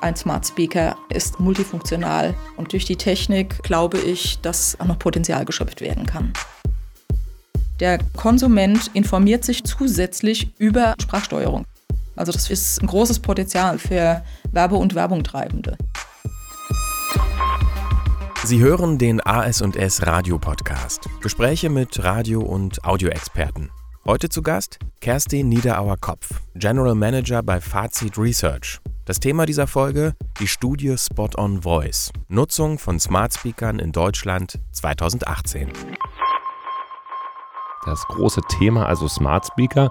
Ein Smart Speaker ist multifunktional und durch die Technik glaube ich, dass auch noch Potenzial geschöpft werden kann. Der Konsument informiert sich zusätzlich über Sprachsteuerung. Also das ist ein großes Potenzial für Werbe- und Werbungtreibende. Sie hören den AS&S Radio Podcast. Gespräche mit Radio- und Audioexperten. Heute zu Gast Kerstin Niederauer-Kopf, General Manager bei Fazit Research. Das Thema dieser Folge: die Studie Spot on Voice. Nutzung von Smart Speakern in Deutschland 2018. Das große Thema, also Smart Speaker.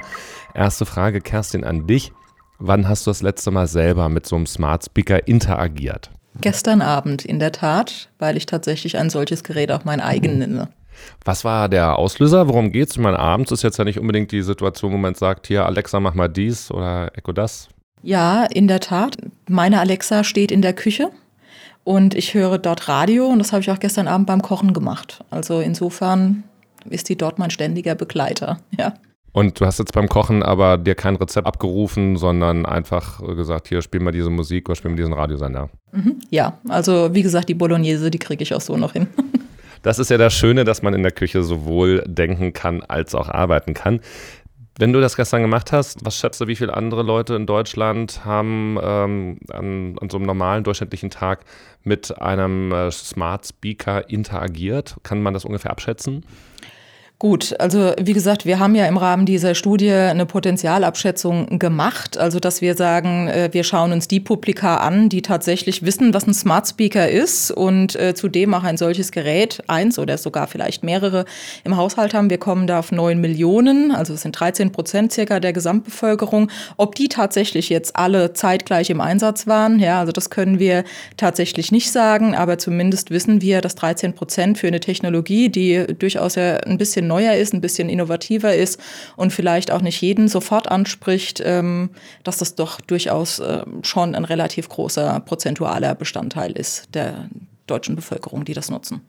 Erste Frage, Kerstin, an dich. Wann hast du das letzte Mal selber mit so einem Smart Speaker interagiert? Gestern Abend in der Tat, weil ich tatsächlich ein solches Gerät auch mein eigen nenne. Was war der Auslöser? Worum geht es? Ich meine, abends ist jetzt ja nicht unbedingt die Situation, wo man sagt, hier Alexa, mach mal dies oder Echo das. Ja, in der Tat. Meine Alexa steht in der Küche und ich höre dort Radio und das habe ich auch gestern Abend beim Kochen gemacht. Also insofern ist die dort mein ständiger Begleiter. Ja. Und du hast jetzt beim Kochen aber dir kein Rezept abgerufen, sondern einfach gesagt, hier spiel mal diese Musik oder spiel mal diesen Radiosender. Mhm, ja, also wie gesagt, die Bolognese, die kriege ich auch so noch hin. Das ist ja das Schöne, dass man in der Küche sowohl denken kann als auch arbeiten kann. Wenn du das gestern gemacht hast, was schätzt du, wie viele andere Leute in Deutschland haben ähm, an, an, so einem normalen durchschnittlichen Tag mit einem äh, Smart Speaker interagiert? Kann man das ungefähr abschätzen? Gut, also wie gesagt, wir haben ja im Rahmen dieser Studie eine Potenzialabschätzung gemacht, also dass wir sagen, äh, wir schauen uns die Publika an, die tatsächlich wissen, was ein Smart Speaker ist und äh, zudem auch ein solches Gerät, eins oder sogar vielleicht mehrere im Haushalt haben. Wir kommen da auf neun Millionen, also es sind 13 Prozent circa der Gesamtbevölkerung. Ob die tatsächlich jetzt alle zeitgleich im Einsatz waren, ja, also das können wir tatsächlich nicht sagen, aber zumindest wissen wir, dass 13 Prozent für eine Technologie, die durchaus ja ein bisschen bisschen neuer ist, ein bisschen innovativer ist und vielleicht auch nicht jeden sofort anspricht, ähm, dass das doch durchaus äh, schon ein relativ großer prozentualer Bestandteil ist der deutschen Bevölkerung, die das nutzen.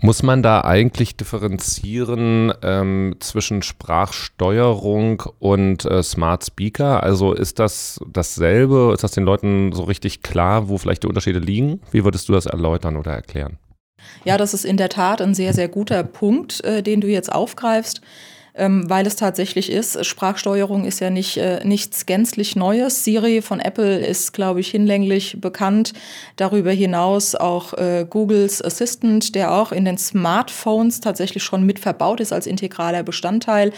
Muss man da eigentlich differenzieren ähm, zwischen Sprachsteuerung und äh, Smart Speaker? Also ist das dasselbe? Ist das den Leuten so richtig klar, wo vielleicht die Unterschiede liegen? Wie würdest du das erläutern oder erklären? Ja, das ist in der Tat ein sehr, sehr guter Punkt, äh, den du jetzt aufgreifst. Ähm, weil es tatsächlich ist, Sprachsteuerung ist ja nicht äh, nichts gänzlich Neues. Siri von Apple ist, glaube ich, hinlänglich bekannt. Darüber hinaus auch äh, Googles Assistant, der auch in den Smartphones tatsächlich schon mit verbaut ist als integraler Bestandteil.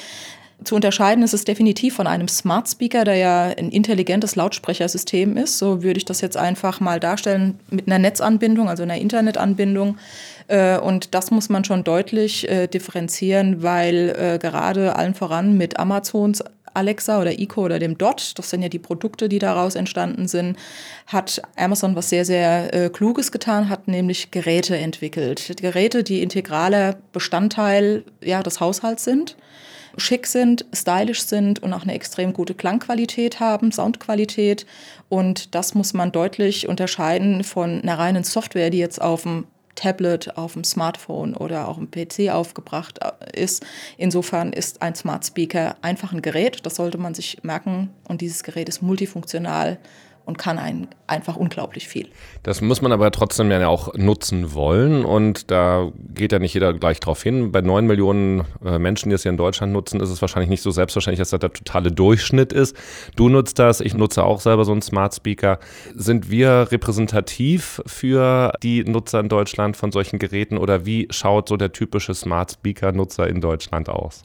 Zu unterscheiden ist es definitiv von einem Smart Speaker, der ja ein intelligentes Lautsprechersystem ist. So würde ich das jetzt einfach mal darstellen mit einer Netzanbindung, also einer Internetanbindung. Äh, und das muss man schon deutlich äh, differenzieren, weil äh, gerade allen voran mit Amazons Alexa oder Eco oder dem Dot, das sind ja die Produkte, die daraus entstanden sind, hat Amazon was sehr, sehr äh, Kluges getan, hat nämlich Geräte entwickelt. Geräte, die integraler Bestandteil ja, des Haushalts sind schick sind, stylisch sind und auch eine extrem gute Klangqualität haben, Soundqualität. Und das muss man deutlich unterscheiden von einer reinen Software, die jetzt auf dem Tablet, auf dem Smartphone oder auch im PC aufgebracht äh, ist. Insofern ist ein Smart Speaker einfach ein Gerät, das sollte man sich merken. Und dieses Gerät ist multifunktional und kann ein, einfach unglaublich viel. Das muss man aber trotzdem ja auch nutzen wollen und da geht ja nicht jeder gleich drauf hin. Bei neun Millionen äh, Menschen, die es hier in Deutschland nutzen, ist es wahrscheinlich nicht so selbstverständlich, dass das der totale Durchschnitt ist. Du nutzt das, ich nutze auch selber so einen Smart Speaker. Sind wir repräsentativ für die Nutzer in Deutschland von solchen Geräten oder wie schaut so der typische Smart Speaker Nutzer in Deutschland aus?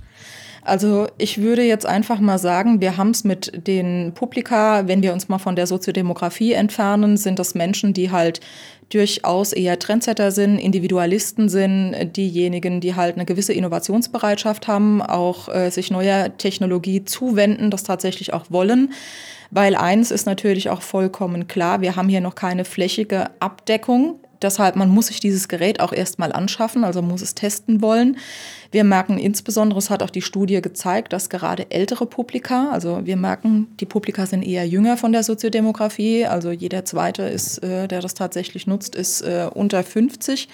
Also ich würde jetzt einfach mal sagen, wir haben es mit den Publika, wenn wir uns mal von der Soziodemografie entfernen, sind das Menschen, die halt durchaus eher Trendsetter sind, Individualisten sind, diejenigen, die halt eine gewisse Innovationsbereitschaft haben, auch äh, sich neuer Technologie zuwenden, das tatsächlich auch wollen. Weil eins ist natürlich auch vollkommen klar, wir haben hier noch keine flächige Abdeckung deshalb, man muss sich dieses Gerät auch erstmal anschaffen, also muss es testen wollen. Wir merken insbesondere, es hat auch die Studie gezeigt, dass gerade ältere Publika, also wir merken, die Publika sind eher jünger von der Soziodemografie, also jeder zweite ist, äh, der das tatsächlich nutzt, ist äh, unter 50.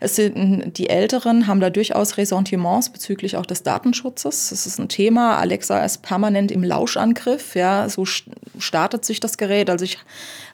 Es sind die Älteren haben da durchaus Ressentiments bezüglich auch des Datenschutzes. Das ist ein Thema. Alexa ist permanent im Lauschangriff. Ja, so startet sich das Gerät. Also ich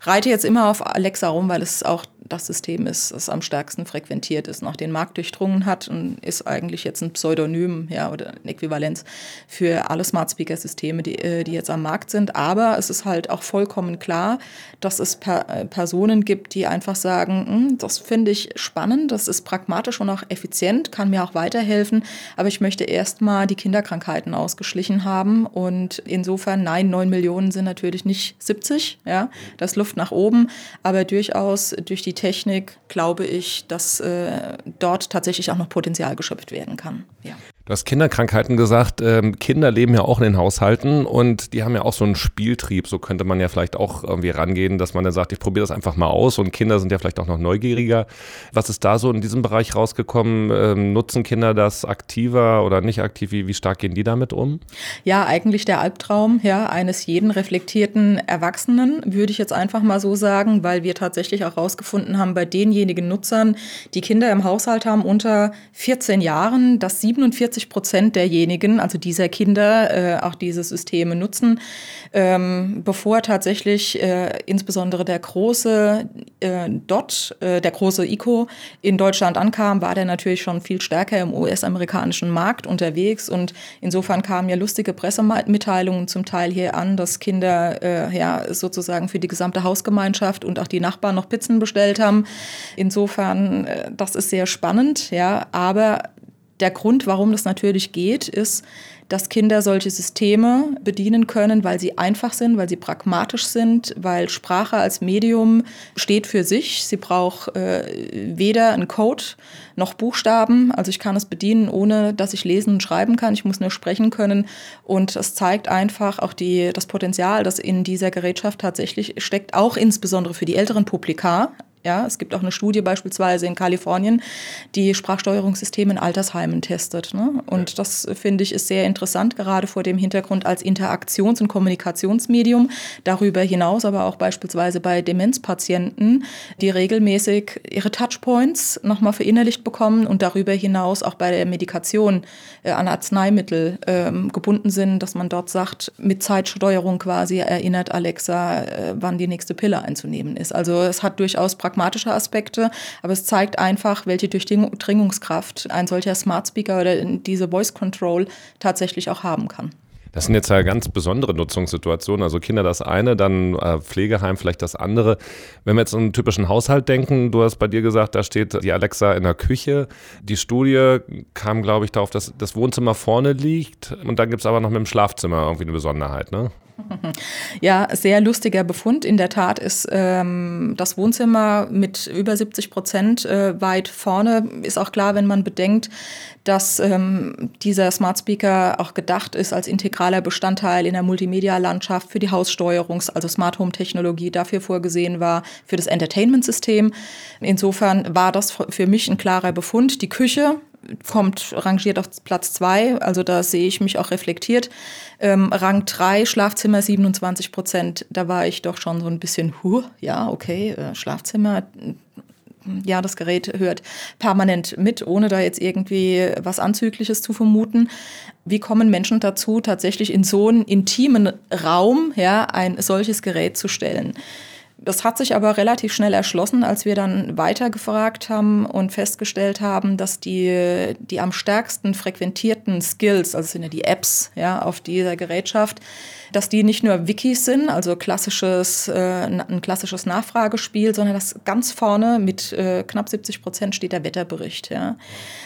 reite jetzt immer auf Alexa rum, weil es auch das System ist, das am stärksten frequentiert ist, noch den Markt durchdrungen hat und ist eigentlich jetzt ein Pseudonym ja, oder eine Äquivalenz für alle Smart Speaker Systeme, die, äh, die jetzt am Markt sind. Aber es ist halt auch vollkommen klar, dass es per, äh, Personen gibt, die einfach sagen, hm, das finde ich spannend, das ist pragmatisch und auch effizient, kann mir auch weiterhelfen, aber ich möchte erstmal die Kinderkrankheiten ausgeschlichen haben und insofern, nein, 9 Millionen sind natürlich nicht 70, ja, das Luft nach oben, aber durchaus durch die Technik glaube ich, dass äh, dort tatsächlich auch noch Potenzial geschöpft werden kann. Ja. Hast Kinderkrankheiten gesagt. Ähm, Kinder leben ja auch in den Haushalten und die haben ja auch so einen Spieltrieb. So könnte man ja vielleicht auch irgendwie rangehen, dass man dann sagt, ich probiere das einfach mal aus und Kinder sind ja vielleicht auch noch neugieriger. Was ist da so in diesem Bereich rausgekommen? Ähm, nutzen Kinder das aktiver oder nicht aktiv? Wie, wie stark gehen die damit um? Ja, eigentlich der Albtraum ja, eines jeden reflektierten Erwachsenen, würde ich jetzt einfach mal so sagen, weil wir tatsächlich auch rausgefunden haben, bei denjenigen Nutzern, die Kinder im Haushalt haben unter 14 Jahren, dass 47 40 Prozent derjenigen, also dieser Kinder, äh, auch diese Systeme nutzen. Ähm, bevor tatsächlich äh, insbesondere der große äh, DOT, äh, der große ICO in Deutschland ankam, war der natürlich schon viel stärker im US-amerikanischen Markt unterwegs. Und insofern kamen ja lustige Pressemitteilungen zum Teil hier an, dass Kinder äh, ja sozusagen für die gesamte Hausgemeinschaft und auch die Nachbarn noch Pizzen bestellt haben. Insofern, äh, das ist sehr spannend, ja, aber der Grund, warum das natürlich geht, ist, dass Kinder solche Systeme bedienen können, weil sie einfach sind, weil sie pragmatisch sind, weil Sprache als Medium steht für sich. Sie braucht äh, weder einen Code noch Buchstaben. Also ich kann es bedienen, ohne dass ich lesen und schreiben kann. Ich muss nur sprechen können. Und es zeigt einfach auch die, das Potenzial, das in dieser Gerätschaft tatsächlich steckt, auch insbesondere für die älteren Publika. Ja, es gibt auch eine Studie beispielsweise in Kalifornien, die Sprachsteuerungssysteme in Altersheimen testet. Ne? Und das finde ich ist sehr interessant, gerade vor dem Hintergrund als Interaktions- und Kommunikationsmedium. Darüber hinaus aber auch beispielsweise bei Demenzpatienten, die regelmäßig ihre Touchpoints nochmal verinnerlicht bekommen und darüber hinaus auch bei der Medikation äh, an Arzneimittel ähm, gebunden sind, dass man dort sagt, mit Zeitsteuerung quasi erinnert Alexa, äh, wann die nächste Pille einzunehmen ist. Also es hat durchaus praktisch pragmatische Aspekte, aber es zeigt einfach, welche Durchdringungskraft ein solcher Smart Speaker oder diese Voice Control tatsächlich auch haben kann. Das sind jetzt ja ganz besondere Nutzungssituationen. Also Kinder das eine, dann äh, Pflegeheim vielleicht das andere. Wenn wir jetzt an einen typischen Haushalt denken, du hast bei dir gesagt, da steht die Alexa in der Küche. Die Studie kam, glaube ich, darauf, dass das Wohnzimmer vorne liegt und dann gibt es aber noch mit dem Schlafzimmer irgendwie eine Besonderheit, ne? Ja, sehr lustiger Befund. In der Tat ist ähm, das Wohnzimmer mit über 70 Prozent äh, weit vorne. Ist auch klar, wenn man bedenkt, dass ähm, dieser Smart Speaker auch gedacht ist als integraler Bestandteil in der Multimedia-Landschaft für die Haussteuerungs-, also Smart Home-Technologie dafür vorgesehen war, für das Entertainment-System. Insofern war das für mich ein klarer Befund. Die Küche kommt rangiert auf Platz zwei, also da sehe ich mich auch reflektiert. Ähm, Rang drei Schlafzimmer 27 Prozent, da war ich doch schon so ein bisschen, huh, ja, okay, äh, Schlafzimmer, ja, das Gerät hört permanent mit, ohne da jetzt irgendwie was Anzügliches zu vermuten. Wie kommen Menschen dazu, tatsächlich in so einen intimen Raum ja, ein solches Gerät zu stellen? Das hat sich aber relativ schnell erschlossen, als wir dann weitergefragt haben und festgestellt haben, dass die, die am stärksten frequentierten Skills, also sind ja die Apps ja, auf dieser Gerätschaft, dass die nicht nur Wikis sind, also klassisches, äh, ein klassisches Nachfragespiel, sondern dass ganz vorne mit äh, knapp 70 Prozent steht der Wetterbericht. Ja.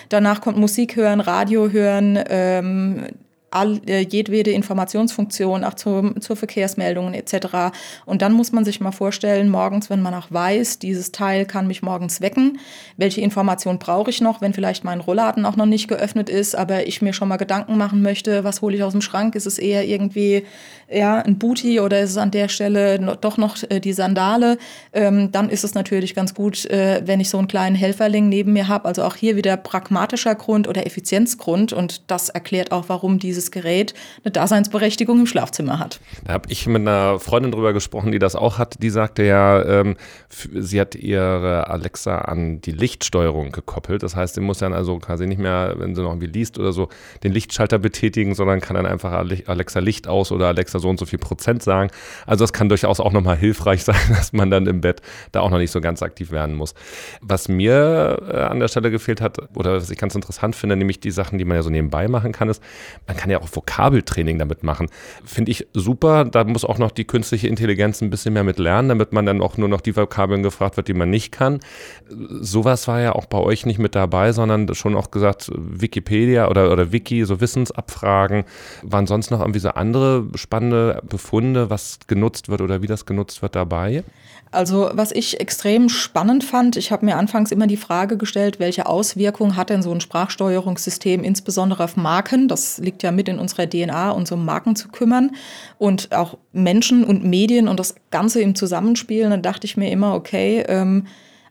Danach kommt Musik hören, Radio hören, ähm, all, äh, jedwede Informationsfunktion, auch zu, zur Verkehrsmeldungen etc. Und dann muss man sich mal vorstellen, morgens, wenn man auch weiß, dieses Teil kann mich morgens wecken, welche Information brauche ich noch, wenn vielleicht mein Rollladen auch noch nicht geöffnet ist, aber ich mir schon mal Gedanken machen möchte, was hole ich aus dem Schrank? Ist es eher irgendwie ja, ein Booty oder ist es an der Stelle doch noch äh, die Sandale? Ähm, dann ist es natürlich ganz gut, äh, wenn ich so einen kleinen Helferling neben mir habe. Also auch hier wieder pragmatischer Grund oder Effizienzgrund und das erklärt auch, warum dieses dieses Gerät eine Daseinsberechtigung im Schlafzimmer hat. Da habe ich mit einer Freundin drüber gesprochen, die das auch hat. Die sagte ja, ähm, sie hat ihre Alexa an die Lichtsteuerung gekoppelt. Das heißt, sie muss dann also quasi nicht mehr, wenn sie noch irgendwie liest oder so, den Lichtschalter betätigen, sondern kann dann einfach Alexa Licht aus oder Alexa so und so viel Prozent sagen. Also das kann durchaus auch nochmal hilfreich sein, dass man dann im Bett da auch noch nicht so ganz aktiv werden muss. Was mir äh, an der Stelle gefehlt hat oder was ich ganz interessant finde, nämlich die Sachen, die man ja so nebenbei machen kann, ist, man kann ja auch Vokabeltraining damit machen. Finde ich super. Da muss auch noch die künstliche Intelligenz ein bisschen mehr mit lernen, damit man dann auch nur noch die Vokabeln gefragt wird, die man nicht kann. Sowas war ja auch bei euch nicht mit dabei, sondern schon auch gesagt, Wikipedia oder, oder Wiki, so Wissensabfragen. Waren sonst noch irgendwie so andere spannende Befunde, was genutzt wird oder wie das genutzt wird dabei? Also was ich extrem spannend fand, ich habe mir anfangs immer die Frage gestellt, welche Auswirkungen hat denn so ein Sprachsteuerungssystem insbesondere auf Marken? Das liegt ja mit in unserer DNA, uns um Marken zu kümmern und auch Menschen und Medien und das Ganze im Zusammenspiel. Dann dachte ich mir immer, okay, ähm,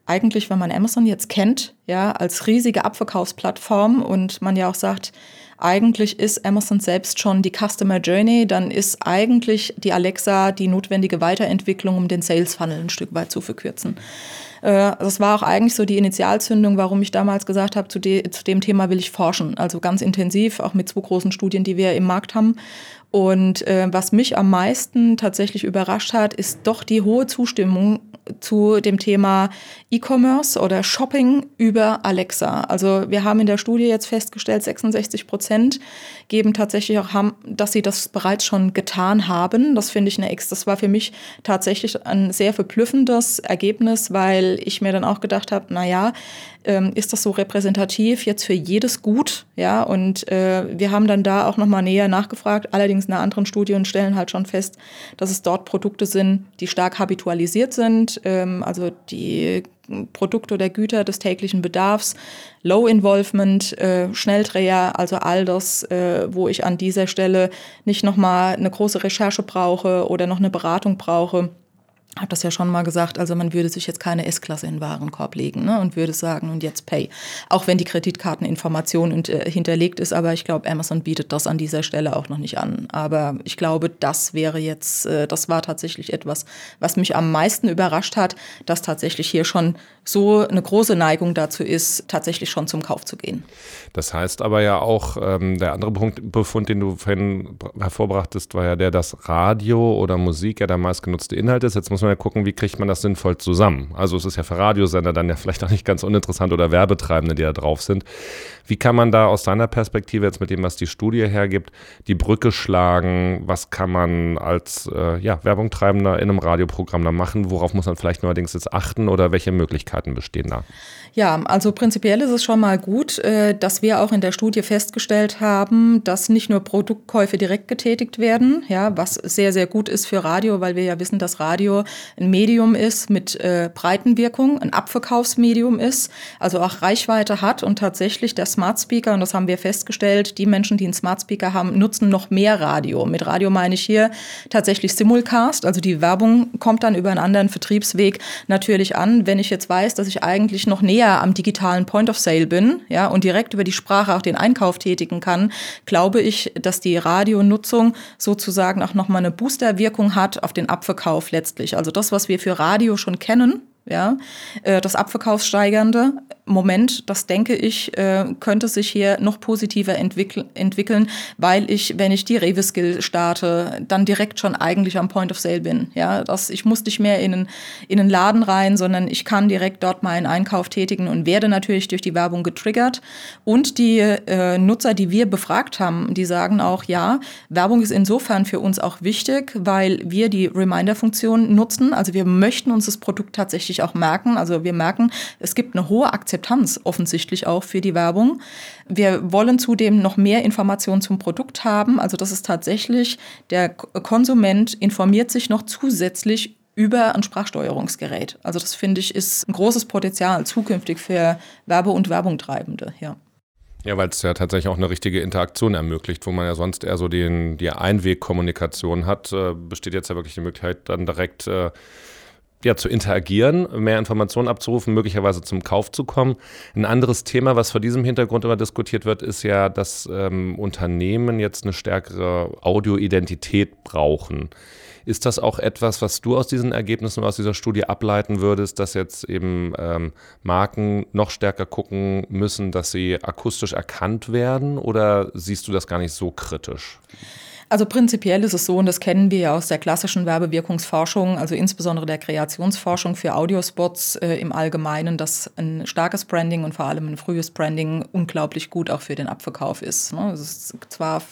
eigentlich, wenn man Amazon jetzt kennt, ja, als riesige Abverkaufsplattform und man ja auch sagt, eigentlich ist Amazon selbst schon die Customer Journey, dann ist eigentlich die Alexa die notwendige Weiterentwicklung, um den Sales Funnel ein Stück weit zu verkürzen. Äh, das war auch eigentlich so die Initialzündung, warum ich damals gesagt habe, zu, de zu dem Thema will ich forschen. Also ganz intensiv, auch mit zwei großen Studien, die wir im Markt haben. Und äh, was mich am meisten tatsächlich überrascht hat, ist doch die hohe Zustimmung zu dem Thema E-Commerce oder Shopping über Alexa. Also wir haben in der Studie jetzt festgestellt, 66 Prozent geben tatsächlich auch, haben, dass sie das bereits schon getan haben. Das finde ich eine Ex. Das war für mich tatsächlich ein sehr verblüffendes Ergebnis, weil ich mir dann auch gedacht habe, na ja, ähm, ist das so repräsentativ jetzt für jedes Gut? Ja, und äh, wir haben dann da auch nochmal näher nachgefragt, allerdings in einer anderen Studie und stellen halt schon fest, dass es dort Produkte sind, die stark habitualisiert sind, ähm, also die Produkte oder Güter des täglichen Bedarfs, Low Involvement, äh, Schnelldreher, also all das, äh, wo ich an dieser Stelle nicht nochmal eine große Recherche brauche oder noch eine Beratung brauche habe das ja schon mal gesagt, also man würde sich jetzt keine S-Klasse in den Warenkorb legen ne, und würde sagen, und jetzt Pay. Auch wenn die Kreditkarteninformation und, äh, hinterlegt ist, aber ich glaube, Amazon bietet das an dieser Stelle auch noch nicht an. Aber ich glaube, das wäre jetzt, äh, das war tatsächlich etwas, was mich am meisten überrascht hat, dass tatsächlich hier schon so eine große Neigung dazu ist, tatsächlich schon zum Kauf zu gehen. Das heißt aber ja auch, ähm, der andere Punkt, Befund, den du vorhin hervorbrachtest, war ja der, dass Radio oder Musik ja der meistgenutzte Inhalt ist. Jetzt muss man ja gucken, wie kriegt man das sinnvoll zusammen. Also es ist ja für Radiosender dann ja vielleicht auch nicht ganz uninteressant oder Werbetreibende, die da drauf sind. Wie kann man da aus deiner Perspektive jetzt mit dem, was die Studie hergibt, die Brücke schlagen? Was kann man als äh, ja, Werbungtreibender in einem Radioprogramm da machen? Worauf muss man vielleicht neuerdings jetzt achten oder welche Möglichkeiten bestehen da? Ja, also prinzipiell ist es schon mal gut, äh, dass wir auch in der Studie festgestellt haben, dass nicht nur Produktkäufe direkt getätigt werden, ja, was sehr, sehr gut ist für Radio, weil wir ja wissen, dass Radio ein Medium ist mit äh, Breitenwirkung, ein Abverkaufsmedium ist, also auch Reichweite hat und tatsächlich der Smart Speaker, und das haben wir festgestellt, die Menschen, die einen Smart Speaker haben, nutzen noch mehr Radio. Mit Radio meine ich hier tatsächlich Simulcast, also die Werbung kommt dann über einen anderen Vertriebsweg natürlich an. Wenn ich jetzt weiß, dass ich eigentlich noch näher am digitalen Point of Sale bin, ja, und direkt über die Sprache auch den Einkauf tätigen kann, glaube ich, dass die Radionutzung sozusagen auch nochmal eine Boosterwirkung hat auf den Abverkauf letztlich. Also das, was wir für Radio schon kennen, ja, äh, das Abverkaufssteigernde Moment, das denke ich, äh, könnte sich hier noch positiver entwickeln, entwickeln, weil ich, wenn ich die Rewe-Skill starte, dann direkt schon eigentlich am Point of Sale bin. Ja, das, ich muss nicht mehr in einen, in einen Laden rein, sondern ich kann direkt dort meinen Einkauf tätigen und werde natürlich durch die Werbung getriggert. Und die äh, Nutzer, die wir befragt haben, die sagen auch, ja, Werbung ist insofern für uns auch wichtig, weil wir die Reminder-Funktion nutzen. Also wir möchten uns das Produkt tatsächlich auch merken. Also wir merken, es gibt eine hohe Akzeptanz Akzeptanz offensichtlich auch für die Werbung. Wir wollen zudem noch mehr Informationen zum Produkt haben. Also das ist tatsächlich, der Konsument informiert sich noch zusätzlich über ein Sprachsteuerungsgerät. Also das finde ich ist ein großes Potenzial zukünftig für Werbe- und Werbungtreibende. Ja. Ja, weil es ja tatsächlich auch eine richtige Interaktion ermöglicht, wo man ja sonst eher so den, die Einwegkommunikation hat, äh, besteht jetzt ja wirklich die Möglichkeit, dann direkt äh, ja, zu interagieren, mehr Informationen abzurufen, möglicherweise zum Kauf zu kommen. Ein anderes Thema, was vor diesem Hintergrund immer diskutiert wird, ist ja, dass ähm, Unternehmen jetzt eine stärkere Audioidentität brauchen. Ist das auch etwas, was du aus diesen Ergebnissen aus dieser Studie ableiten würdest, dass jetzt eben ähm, Marken noch stärker gucken müssen, dass sie akustisch erkannt werden? Oder siehst du das gar nicht so kritisch? Also prinzipiell ist es so, und das kennen wir ja aus der klassischen Werbewirkungsforschung, also insbesondere der Kreationsforschung für Audiospots äh, im Allgemeinen, dass ein starkes Branding und vor allem ein frühes Branding unglaublich gut auch für den Abverkauf ist. Ne? Es ist zwar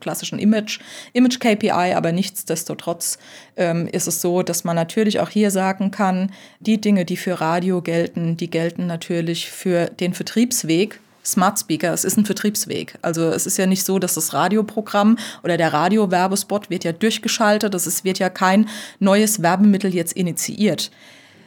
klassisch ein Image, Image-KPI, aber nichtsdestotrotz ähm, ist es so, dass man natürlich auch hier sagen kann, die Dinge, die für Radio gelten, die gelten natürlich für den Vertriebsweg Smart Speaker, es ist ein Vertriebsweg. Also es ist ja nicht so, dass das Radioprogramm oder der Radiowerbespot wird ja durchgeschaltet, es wird ja kein neues Werbemittel jetzt initiiert.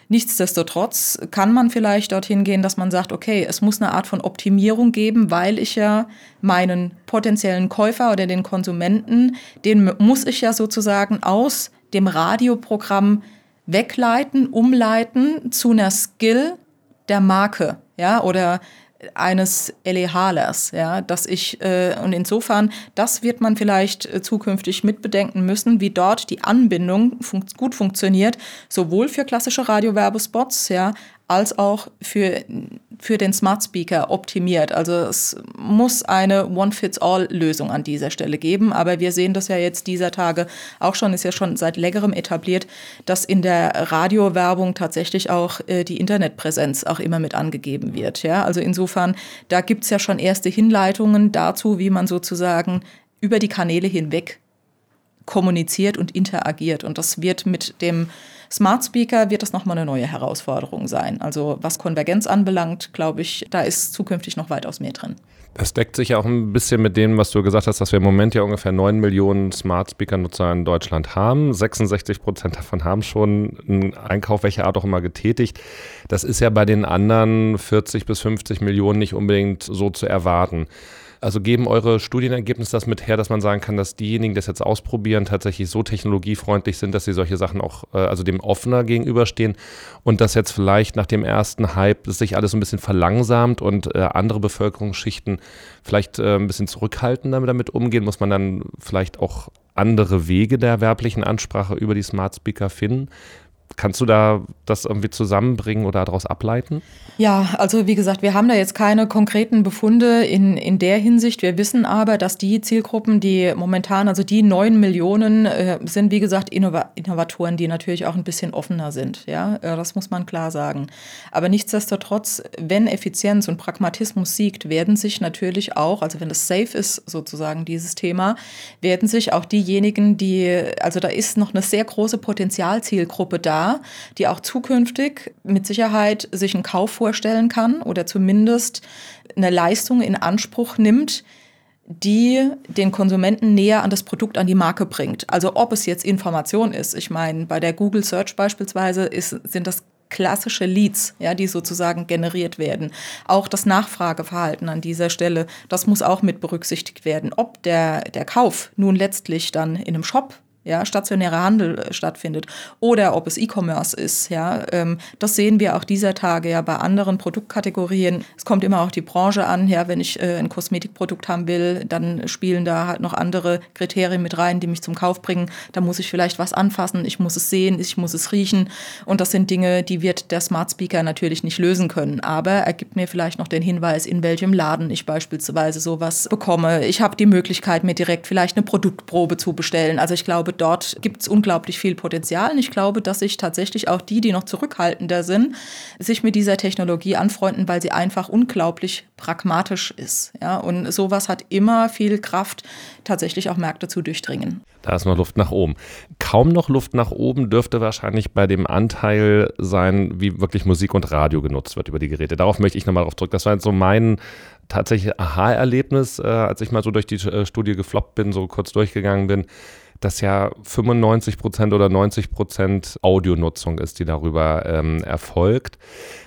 Nichtsdestotrotz kann man vielleicht dorthin gehen, dass man sagt, okay, es muss eine Art von Optimierung geben, weil ich ja meinen potenziellen Käufer oder den Konsumenten, den muss ich ja sozusagen aus dem Radioprogramm wegleiten, umleiten zu einer Skill der Marke, ja, oder eines Elehalers, ja, dass ich äh, und insofern, das wird man vielleicht äh, zukünftig mitbedenken müssen, wie dort die Anbindung fun gut funktioniert, sowohl für klassische Radiowerbespots, ja, als auch für, für den Smart Speaker optimiert. Also es muss eine One-Fits-All-Lösung an dieser Stelle geben. Aber wir sehen das ja jetzt dieser Tage auch schon, ist ja schon seit längerem etabliert, dass in der Radiowerbung tatsächlich auch äh, die Internetpräsenz auch immer mit angegeben wird. Ja? Also insofern, da gibt's ja schon erste Hinleitungen dazu, wie man sozusagen über die Kanäle hinweg kommuniziert und interagiert. Und das wird mit dem Smart Speaker wird das nochmal eine neue Herausforderung sein. Also was Konvergenz anbelangt, glaube ich, da ist zukünftig noch weitaus mehr drin. Das deckt sich ja auch ein bisschen mit dem, was du gesagt hast, dass wir im Moment ja ungefähr 9 Millionen Smart Speaker-Nutzer in Deutschland haben. 66 Prozent davon haben schon einen Einkauf welcher Art auch immer getätigt. Das ist ja bei den anderen 40 bis 50 Millionen nicht unbedingt so zu erwarten. Also geben eure Studienergebnisse das mit her, dass man sagen kann, dass diejenigen, die das jetzt ausprobieren, tatsächlich so technologiefreundlich sind, dass sie solche Sachen auch, äh, also dem offener gegenüberstehen und dass jetzt vielleicht nach dem ersten Hype sich alles ein bisschen verlangsamt und äh, andere Bevölkerungsschichten vielleicht äh, ein bisschen zurückhaltender damit umgehen, muss man dann vielleicht auch andere Wege der werblichen Ansprache über die Smart Speaker finden. Kannst du da das irgendwie zusammenbringen oder daraus ableiten? Ja, also wie gesagt, wir haben da jetzt keine konkreten Befunde in, in der Hinsicht. Wir wissen aber, dass die Zielgruppen, die momentan, also die neun Millionen, äh, sind wie gesagt Innova Innovatoren, die natürlich auch ein bisschen offener sind. Ja, äh, das muss man klar sagen. Aber nichtsdestotrotz, wenn Effizienz und Pragmatismus siegt, werden sich natürlich auch, also wenn es safe ist, sozusagen dieses Thema, werden sich auch diejenigen, die, also da ist noch eine sehr große Potenzialzielgruppe da, die auch zukünftig mit Sicherheit sich einen Kauf vorstellen kann oder zumindest eine Leistung in Anspruch nimmt, die den Konsumenten näher an das Produkt, an die Marke bringt. Also ob es jetzt Information ist. Ich meine, bei der Google Search beispielsweise ist, sind das klassische Leads, ja, die sozusagen generiert werden. Auch das Nachfrageverhalten an dieser Stelle, das muss auch mit berücksichtigt werden. Ob der, der Kauf nun letztlich dann in einem Shop ja, stationärer Handel äh, stattfindet oder ob es E-Commerce ist, ja, ähm, das sehen wir auch dieser Tage ja bei anderen Produktkategorien. Es kommt immer auch die Branche an, ja, wenn ich äh, ein Kosmetikprodukt haben will, dann spielen da halt noch andere Kriterien mit rein, die mich zum Kauf bringen. Da muss ich vielleicht was anfassen, ich muss es sehen, ich muss es riechen und das sind Dinge, die wird der Smart Speaker natürlich nicht lösen können, aber er gibt mir vielleicht noch den Hinweis, in welchem Laden ich beispielsweise sowas bekomme. Ich habe die Möglichkeit, mir direkt vielleicht eine Produktprobe zu bestellen. Also ich glaube, dort gibt es unglaublich viel Potenzial. Und ich glaube, dass sich tatsächlich auch die, die noch zurückhaltender sind, sich mit dieser Technologie anfreunden, weil sie einfach unglaublich pragmatisch ist. Ja? Und sowas hat immer viel Kraft, tatsächlich auch Märkte zu durchdringen. Da ist noch Luft nach oben. Kaum noch Luft nach oben dürfte wahrscheinlich bei dem Anteil sein, wie wirklich Musik und Radio genutzt wird über die Geräte. Darauf möchte ich nochmal drauf zurück. Das war jetzt so mein tatsächlich Aha-Erlebnis, äh, als ich mal so durch die äh, Studie gefloppt bin, so kurz durchgegangen bin dass ja 95 Prozent oder 90 Prozent Audionutzung ist, die darüber ähm, erfolgt.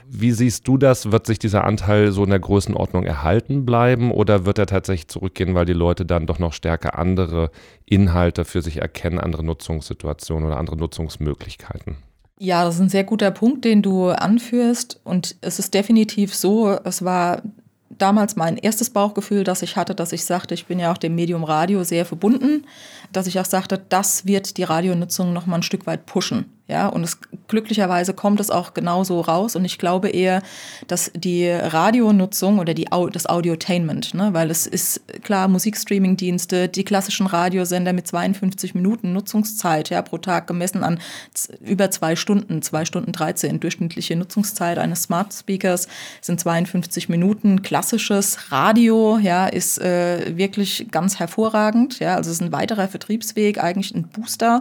Wie siehst du das? Wird sich dieser Anteil so in der Größenordnung erhalten bleiben oder wird er tatsächlich zurückgehen, weil die Leute dann doch noch stärker andere Inhalte für sich erkennen, andere Nutzungssituationen oder andere Nutzungsmöglichkeiten? Ja, das ist ein sehr guter Punkt, den du anführst. Und es ist definitiv so, es war damals mein erstes Bauchgefühl, das ich hatte, dass ich sagte, ich bin ja auch dem Medium Radio sehr verbunden, dass ich auch sagte, das wird die Radionutzung noch mal ein Stück weit pushen. Ja, und es, glücklicherweise kommt es auch genauso raus. Und ich glaube eher, dass die Radionutzung oder die, das Audiotainment, ne, weil es ist klar, Musikstreaming-Dienste, die klassischen Radiosender mit 52 Minuten Nutzungszeit ja, pro Tag gemessen an über zwei Stunden, zwei Stunden 13. Durchschnittliche Nutzungszeit eines Smart Speakers sind 52 Minuten. Klassisches Radio ja, ist äh, wirklich ganz hervorragend. Ja, also es ist ein weiterer Vertriebsweg, eigentlich ein Booster.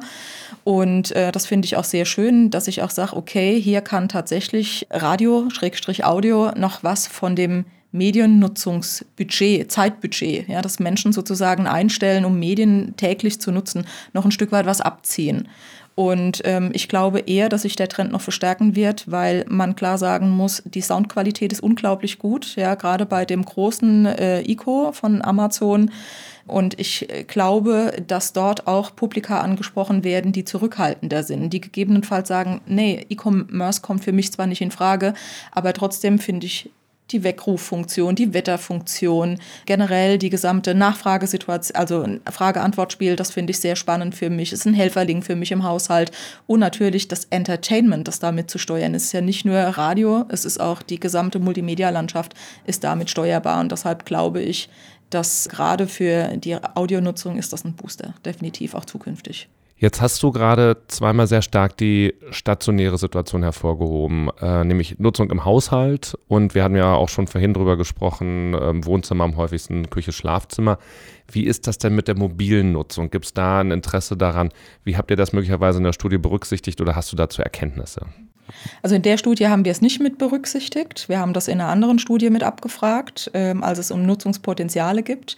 Und äh, das finde ich auch sehr sehr schön, dass ich auch sage, okay, hier kann tatsächlich Radio, Schrägstrich Audio, noch was von dem Mediennutzungsbudget, Zeitbudget, ja, dass Menschen sozusagen einstellen, um Medien täglich zu nutzen, noch ein Stück weit was abziehen. Und ähm, ich glaube eher, dass sich der Trend noch verstärken wird, weil man klar sagen muss, die Soundqualität ist unglaublich gut. Ja, gerade bei dem großen äh, ICO von Amazon und ich äh, glaube, dass dort auch Publika angesprochen werden, die zurückhaltender sind, die gegebenenfalls sagen, nee, E-Commerce kommt für mich zwar nicht in Frage, aber trotzdem finde ich die Weckruffunktion, die Wetterfunktion, generell die gesamte Nachfragesituation, also Frage-Antwort-Spiel, das finde ich sehr spannend für mich, ist ein Helferling für mich im Haushalt und natürlich das Entertainment, das damit zu steuern ist. Ja nicht nur Radio, es ist auch die gesamte Multimedia-Landschaft ist damit steuerbar und deshalb glaube ich, dass gerade für die Audionutzung ist das ein Booster, definitiv auch zukünftig. Jetzt hast du gerade zweimal sehr stark die stationäre Situation hervorgehoben, äh, nämlich Nutzung im Haushalt und wir hatten ja auch schon vorhin drüber gesprochen, äh, Wohnzimmer am häufigsten, Küche, Schlafzimmer. Wie ist das denn mit der mobilen Nutzung? Gibt es da ein Interesse daran? Wie habt ihr das möglicherweise in der Studie berücksichtigt oder hast du dazu Erkenntnisse? Also in der Studie haben wir es nicht mit berücksichtigt. Wir haben das in einer anderen Studie mit abgefragt, ähm, als es um Nutzungspotenziale gibt.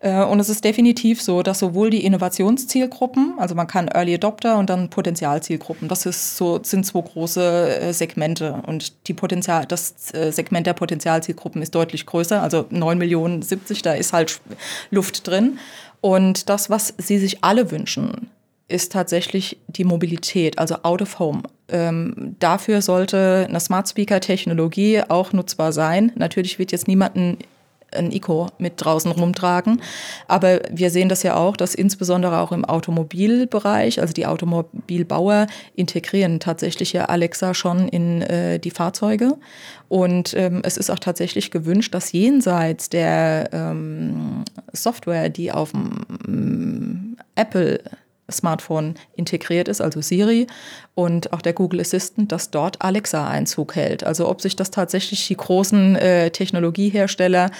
Äh, und es ist definitiv so, dass sowohl die Innovationszielgruppen, also man kann Early Adopter und dann Potenzialzielgruppen, das ist so, sind zwei große äh, Segmente. Und die Potenzial, das äh, Segment der Potenzialzielgruppen ist deutlich größer, also 9 Millionen 70, da ist halt Luft drin. Und das, was sie sich alle wünschen, ist tatsächlich die Mobilität, also out of home. Ähm, dafür sollte eine Smart Speaker Technologie auch nutzbar sein. Natürlich wird jetzt niemanden ein Eco mit draußen rumtragen. Aber wir sehen das ja auch, dass insbesondere auch im Automobilbereich, also die Automobilbauer integrieren tatsächlich ja Alexa schon in äh, die Fahrzeuge. Und ähm, es ist auch tatsächlich gewünscht, dass jenseits der ähm, Software, die auf dem ähm, Apple Smartphone integriert ist, also Siri und auch der Google Assistant, dass dort Alexa Einzug hält. Also ob sich das tatsächlich die großen äh, Technologiehersteller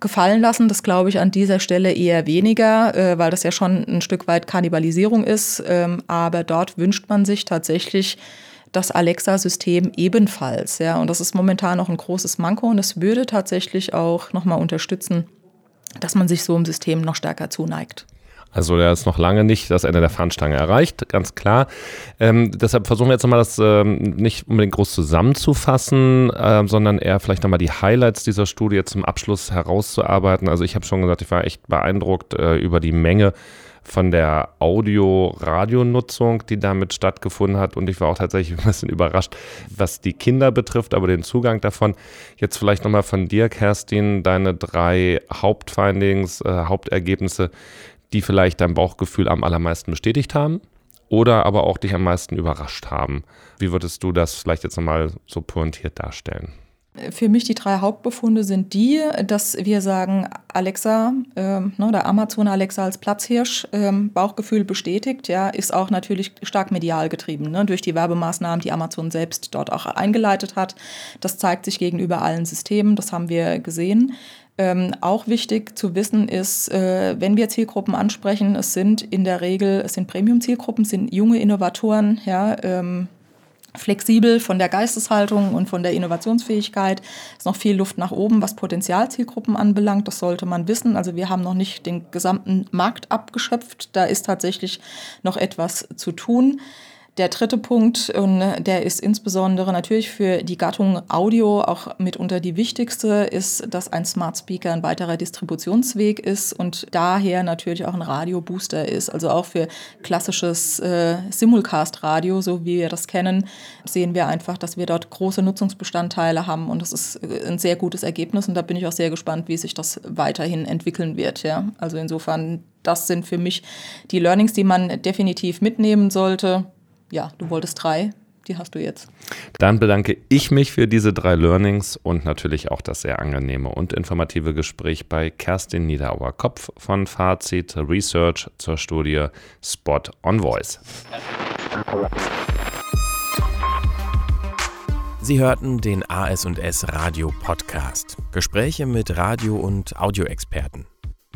gefallen lassen, das glaube ich an dieser Stelle eher weniger, äh, weil das ja schon ein Stück weit Kannibalisierung ist. Ähm, aber dort wünscht man sich tatsächlich das Alexa-System ebenfalls. Ja, und das ist momentan noch ein großes Manko und es würde tatsächlich auch nochmal unterstützen, dass man sich so im System noch stärker zuneigt. Also der ist noch lange nicht das Ende der Fahnenstange erreicht, ganz klar. Ähm, deshalb versuchen wir jetzt nochmal das ähm, nicht unbedingt groß zusammenzufassen, äh, sondern eher vielleicht nochmal die Highlights dieser Studie zum Abschluss herauszuarbeiten. Also ich habe schon gesagt, ich war echt beeindruckt äh, über die Menge von der Audio-Radio-Nutzung, die damit stattgefunden hat. Und ich war auch tatsächlich ein bisschen überrascht, was die Kinder betrifft, aber den Zugang davon. Jetzt vielleicht nochmal von dir, Kerstin, deine drei Hauptfindings, äh, Hauptergebnisse, die vielleicht dein Bauchgefühl am allermeisten bestätigt haben oder aber auch dich am meisten überrascht haben. Wie würdest du das vielleicht jetzt nochmal so pointiert darstellen? Für mich die drei Hauptbefunde sind die, dass wir sagen, Alexa, äh, ne, der Amazon Alexa als Platzhirsch, äh, Bauchgefühl bestätigt, ja, ist auch natürlich stark medial getrieben, ne, durch die Werbemaßnahmen, die Amazon selbst dort auch eingeleitet hat. Das zeigt sich gegenüber allen Systemen, das haben wir gesehen. Ähm, auch wichtig zu wissen ist, äh, wenn wir Zielgruppen ansprechen, es sind in der Regel, es sind Premium-Zielgruppen, sind junge Innovatoren, ja, ähm, flexibel von der Geisteshaltung und von der Innovationsfähigkeit. Es ist noch viel Luft nach oben, was Potenzialzielgruppen anbelangt. Das sollte man wissen. Also wir haben noch nicht den gesamten Markt abgeschöpft. Da ist tatsächlich noch etwas zu tun. Der dritte Punkt, und der ist insbesondere natürlich für die Gattung Audio auch mitunter die wichtigste, ist, dass ein Smart Speaker ein weiterer Distributionsweg ist und daher natürlich auch ein Radiobooster ist. Also auch für klassisches äh, Simulcast-Radio, so wie wir das kennen, sehen wir einfach, dass wir dort große Nutzungsbestandteile haben und das ist äh, ein sehr gutes Ergebnis und da bin ich auch sehr gespannt, wie sich das weiterhin entwickeln wird. Ja? Also insofern, das sind für mich die Learnings, die man definitiv mitnehmen sollte ja, du wolltest drei, die hast du jetzt. Dann bedanke ich mich für diese drei Learnings und natürlich auch das sehr angenehme und informative Gespräch bei Kerstin Niederauer-Kopf von Fazit Research zur Studie Spot on Voice. Sie hörten den AS&S Radio Podcast. Gespräche mit Radio- und Audioexperten.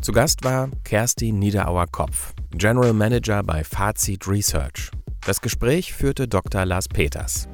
Zu Gast war Kerstin Niederauer-Kopf, General Manager bei Fazit Research. Das Gespräch führte Dr. Lars Peters.